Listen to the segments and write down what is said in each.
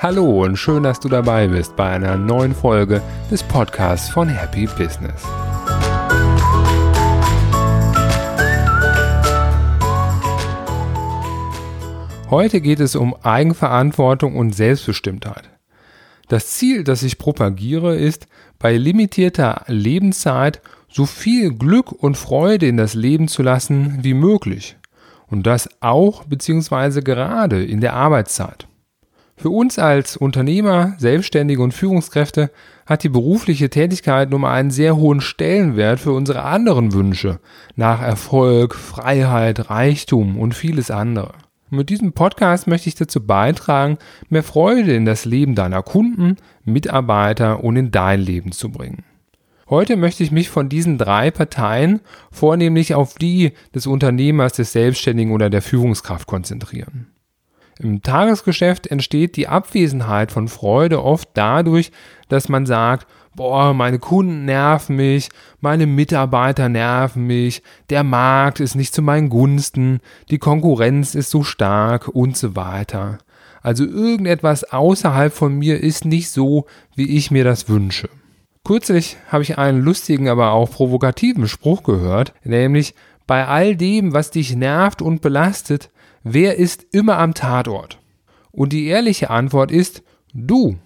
Hallo und schön, dass du dabei bist bei einer neuen Folge des Podcasts von Happy Business. Heute geht es um Eigenverantwortung und Selbstbestimmtheit. Das Ziel, das ich propagiere, ist, bei limitierter Lebenszeit so viel Glück und Freude in das Leben zu lassen wie möglich. Und das auch bzw. gerade in der Arbeitszeit. Für uns als Unternehmer, Selbstständige und Führungskräfte hat die berufliche Tätigkeit nun mal einen sehr hohen Stellenwert für unsere anderen Wünsche nach Erfolg, Freiheit, Reichtum und vieles andere. Mit diesem Podcast möchte ich dazu beitragen, mehr Freude in das Leben deiner Kunden, Mitarbeiter und in dein Leben zu bringen. Heute möchte ich mich von diesen drei Parteien vornehmlich auf die des Unternehmers, des Selbstständigen oder der Führungskraft konzentrieren. Im Tagesgeschäft entsteht die Abwesenheit von Freude oft dadurch, dass man sagt, boah, meine Kunden nerven mich, meine Mitarbeiter nerven mich, der Markt ist nicht zu meinen Gunsten, die Konkurrenz ist so stark und so weiter. Also irgendetwas außerhalb von mir ist nicht so, wie ich mir das wünsche. Kürzlich habe ich einen lustigen, aber auch provokativen Spruch gehört, nämlich bei all dem, was dich nervt und belastet, wer ist immer am Tatort? Und die ehrliche Antwort ist du.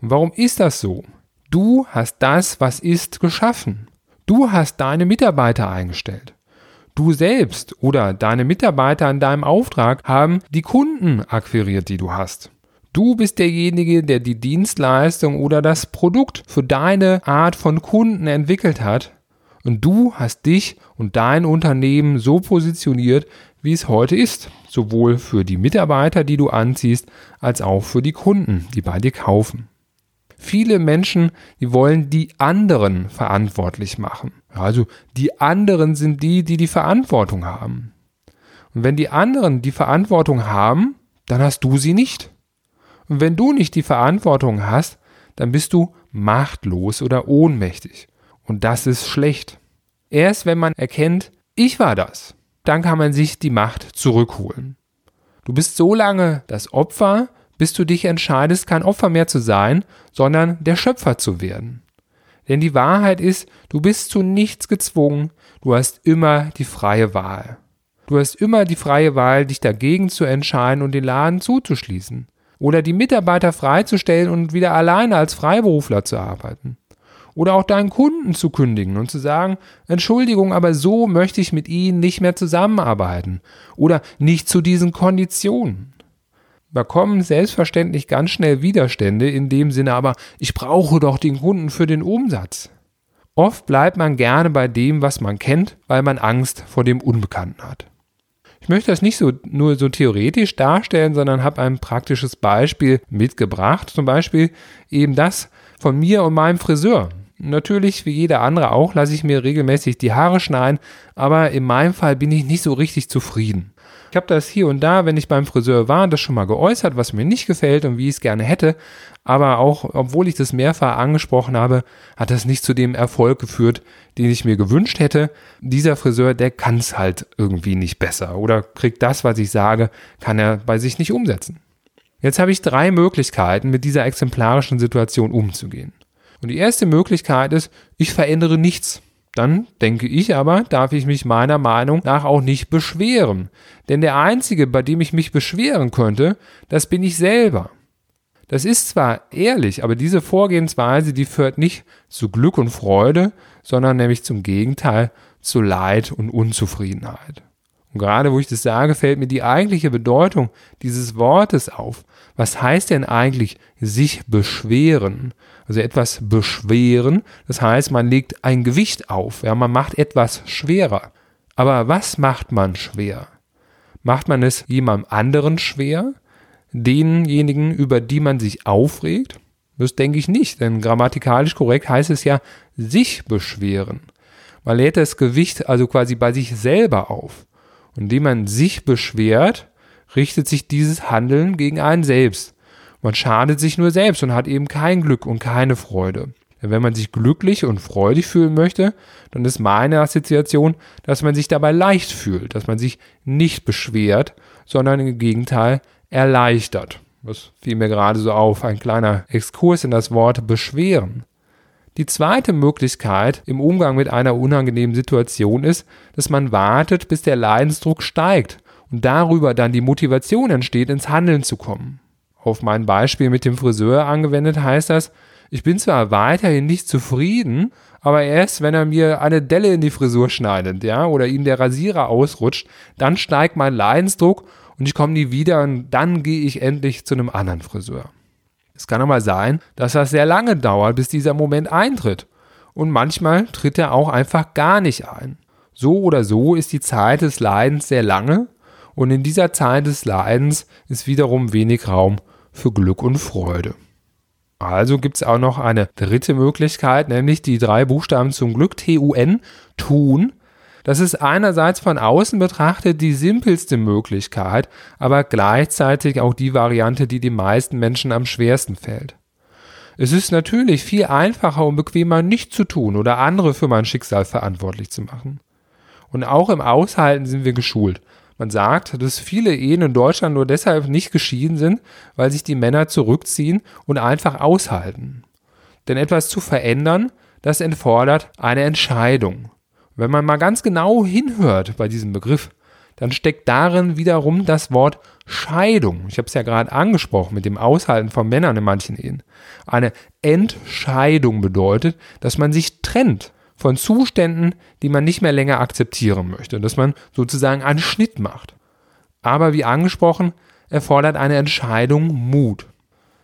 Und warum ist das so? Du hast das, was ist, geschaffen. Du hast deine Mitarbeiter eingestellt. Du selbst oder deine Mitarbeiter an deinem Auftrag haben die Kunden akquiriert, die du hast. Du bist derjenige, der die Dienstleistung oder das Produkt für deine Art von Kunden entwickelt hat. Und du hast dich und dein Unternehmen so positioniert, wie es heute ist. Sowohl für die Mitarbeiter, die du anziehst, als auch für die Kunden, die bei dir kaufen. Viele Menschen, die wollen die anderen verantwortlich machen. Also die anderen sind die, die die Verantwortung haben. Und wenn die anderen die Verantwortung haben, dann hast du sie nicht. Und wenn du nicht die Verantwortung hast, dann bist du machtlos oder ohnmächtig. Und das ist schlecht. Erst wenn man erkennt, ich war das, dann kann man sich die Macht zurückholen. Du bist so lange das Opfer, bis du dich entscheidest, kein Opfer mehr zu sein, sondern der Schöpfer zu werden. Denn die Wahrheit ist, du bist zu nichts gezwungen, du hast immer die freie Wahl. Du hast immer die freie Wahl, dich dagegen zu entscheiden und den Laden zuzuschließen. Oder die Mitarbeiter freizustellen und wieder alleine als Freiberufler zu arbeiten. Oder auch deinen Kunden zu kündigen und zu sagen, Entschuldigung, aber so möchte ich mit Ihnen nicht mehr zusammenarbeiten. Oder nicht zu diesen Konditionen. Da kommen selbstverständlich ganz schnell Widerstände in dem Sinne, aber ich brauche doch den Kunden für den Umsatz. Oft bleibt man gerne bei dem, was man kennt, weil man Angst vor dem Unbekannten hat. Ich möchte das nicht so nur so theoretisch darstellen, sondern habe ein praktisches Beispiel mitgebracht. Zum Beispiel eben das von mir und meinem Friseur. Natürlich, wie jeder andere auch, lasse ich mir regelmäßig die Haare schneiden, aber in meinem Fall bin ich nicht so richtig zufrieden. Ich habe das hier und da, wenn ich beim Friseur war, das schon mal geäußert, was mir nicht gefällt und wie ich es gerne hätte. Aber auch, obwohl ich das mehrfach angesprochen habe, hat das nicht zu dem Erfolg geführt, den ich mir gewünscht hätte. Dieser Friseur, der kann es halt irgendwie nicht besser oder kriegt das, was ich sage, kann er bei sich nicht umsetzen. Jetzt habe ich drei Möglichkeiten, mit dieser exemplarischen Situation umzugehen. Und die erste Möglichkeit ist, ich verändere nichts. Dann denke ich aber, darf ich mich meiner Meinung nach auch nicht beschweren. Denn der Einzige, bei dem ich mich beschweren könnte, das bin ich selber. Das ist zwar ehrlich, aber diese Vorgehensweise, die führt nicht zu Glück und Freude, sondern nämlich zum Gegenteil zu Leid und Unzufriedenheit. Und gerade wo ich das sage, fällt mir die eigentliche Bedeutung dieses Wortes auf. Was heißt denn eigentlich sich beschweren? Also etwas beschweren, das heißt, man legt ein Gewicht auf, ja, man macht etwas schwerer. Aber was macht man schwer? Macht man es jemandem anderen schwer? Denjenigen, über die man sich aufregt? Das denke ich nicht, denn grammatikalisch korrekt heißt es ja sich beschweren. Man lädt das Gewicht also quasi bei sich selber auf. Und indem man sich beschwert, richtet sich dieses Handeln gegen einen selbst. Man schadet sich nur selbst und hat eben kein Glück und keine Freude. Wenn man sich glücklich und freudig fühlen möchte, dann ist meine Assoziation, dass man sich dabei leicht fühlt, dass man sich nicht beschwert, sondern im Gegenteil erleichtert. Das fiel mir gerade so auf, ein kleiner Exkurs in das Wort beschweren. Die zweite Möglichkeit im Umgang mit einer unangenehmen Situation ist, dass man wartet, bis der Leidensdruck steigt und darüber dann die Motivation entsteht, ins Handeln zu kommen. Auf mein Beispiel mit dem Friseur angewendet heißt das, ich bin zwar weiterhin nicht zufrieden, aber erst wenn er mir eine Delle in die Frisur schneidet, ja, oder ihm der Rasierer ausrutscht, dann steigt mein Leidensdruck und ich komme nie wieder und dann gehe ich endlich zu einem anderen Friseur. Es kann aber sein, dass das sehr lange dauert, bis dieser Moment eintritt. Und manchmal tritt er auch einfach gar nicht ein. So oder so ist die Zeit des Leidens sehr lange und in dieser Zeit des Leidens ist wiederum wenig Raum für Glück und Freude. Also gibt es auch noch eine dritte Möglichkeit, nämlich die drei Buchstaben zum Glück, T-U-N, tun. Das ist einerseits von außen betrachtet die simpelste Möglichkeit, aber gleichzeitig auch die Variante, die den meisten Menschen am schwersten fällt. Es ist natürlich viel einfacher und bequemer, nicht zu tun oder andere für mein Schicksal verantwortlich zu machen. Und auch im Aushalten sind wir geschult. Man sagt, dass viele Ehen in Deutschland nur deshalb nicht geschieden sind, weil sich die Männer zurückziehen und einfach aushalten. Denn etwas zu verändern, das erfordert eine Entscheidung. Wenn man mal ganz genau hinhört bei diesem Begriff, dann steckt darin wiederum das Wort Scheidung. Ich habe es ja gerade angesprochen mit dem Aushalten von Männern in manchen Ehen. Eine Entscheidung bedeutet, dass man sich trennt von Zuständen, die man nicht mehr länger akzeptieren möchte, dass man sozusagen einen Schnitt macht. Aber wie angesprochen, erfordert eine Entscheidung Mut.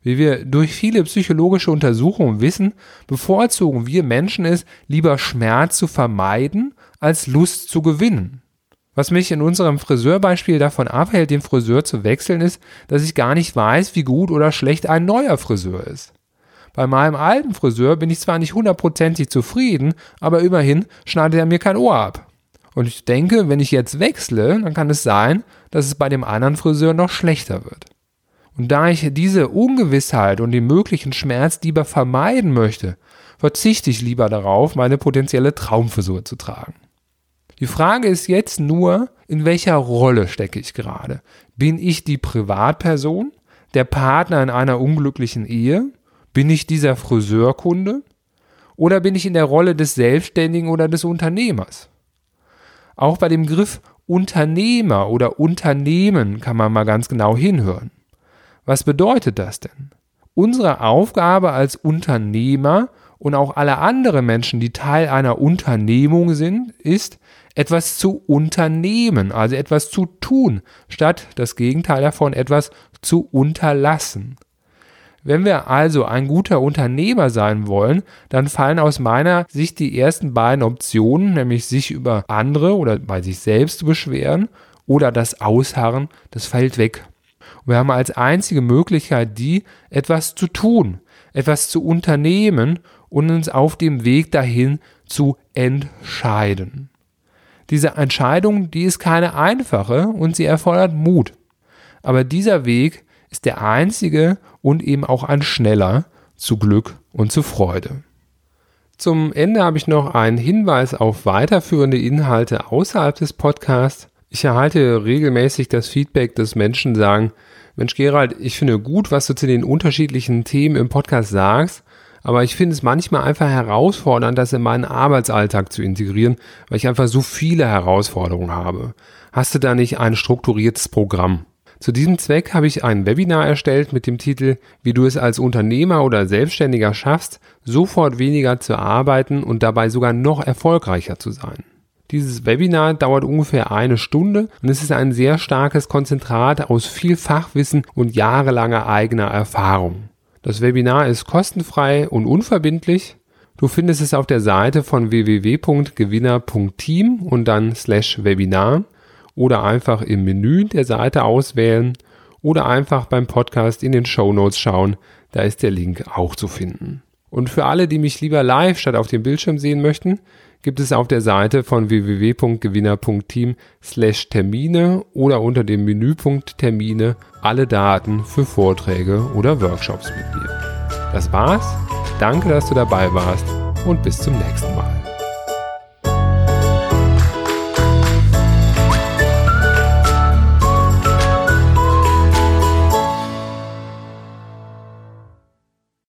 Wie wir durch viele psychologische Untersuchungen wissen, bevorzugen wir Menschen es, lieber Schmerz zu vermeiden, als Lust zu gewinnen. Was mich in unserem Friseurbeispiel davon abhält, den Friseur zu wechseln, ist, dass ich gar nicht weiß, wie gut oder schlecht ein neuer Friseur ist. Bei meinem alten Friseur bin ich zwar nicht hundertprozentig zufrieden, aber immerhin schneidet er mir kein Ohr ab. Und ich denke, wenn ich jetzt wechsle, dann kann es sein, dass es bei dem anderen Friseur noch schlechter wird. Und da ich diese Ungewissheit und den möglichen Schmerz lieber vermeiden möchte, verzichte ich lieber darauf, meine potenzielle Traumfrisur zu tragen. Die Frage ist jetzt nur, in welcher Rolle stecke ich gerade? Bin ich die Privatperson, der Partner in einer unglücklichen Ehe? Bin ich dieser Friseurkunde? Oder bin ich in der Rolle des Selbstständigen oder des Unternehmers? Auch bei dem Begriff Unternehmer oder Unternehmen kann man mal ganz genau hinhören. Was bedeutet das denn? Unsere Aufgabe als Unternehmer und auch alle anderen Menschen, die Teil einer Unternehmung sind, ist, etwas zu unternehmen, also etwas zu tun, statt das Gegenteil davon, etwas zu unterlassen. Wenn wir also ein guter Unternehmer sein wollen, dann fallen aus meiner Sicht die ersten beiden Optionen, nämlich sich über andere oder bei sich selbst zu beschweren oder das Ausharren, das fällt weg. Und wir haben als einzige Möglichkeit die, etwas zu tun, etwas zu unternehmen und uns auf dem Weg dahin zu entscheiden. Diese Entscheidung, die ist keine einfache und sie erfordert Mut. Aber dieser Weg ist der einzige und eben auch ein schneller zu Glück und zu Freude. Zum Ende habe ich noch einen Hinweis auf weiterführende Inhalte außerhalb des Podcasts. Ich erhalte regelmäßig das Feedback, dass Menschen sagen, Mensch Gerald, ich finde gut, was du zu den unterschiedlichen Themen im Podcast sagst, aber ich finde es manchmal einfach herausfordernd, das in meinen Arbeitsalltag zu integrieren, weil ich einfach so viele Herausforderungen habe. Hast du da nicht ein strukturiertes Programm? Zu diesem Zweck habe ich ein Webinar erstellt mit dem Titel Wie du es als Unternehmer oder Selbstständiger schaffst, sofort weniger zu arbeiten und dabei sogar noch erfolgreicher zu sein. Dieses Webinar dauert ungefähr eine Stunde und es ist ein sehr starkes Konzentrat aus viel Fachwissen und jahrelanger eigener Erfahrung. Das Webinar ist kostenfrei und unverbindlich. Du findest es auf der Seite von www.gewinner.team und dann slash Webinar oder einfach im Menü der Seite auswählen oder einfach beim Podcast in den Show Notes schauen, da ist der Link auch zu finden. Und für alle, die mich lieber live statt auf dem Bildschirm sehen möchten, gibt es auf der Seite von www.gewinner.team slash Termine oder unter dem Menüpunkt Termine alle Daten für Vorträge oder Workshops mit mir. Das war's. Danke, dass du dabei warst und bis zum nächsten Mal.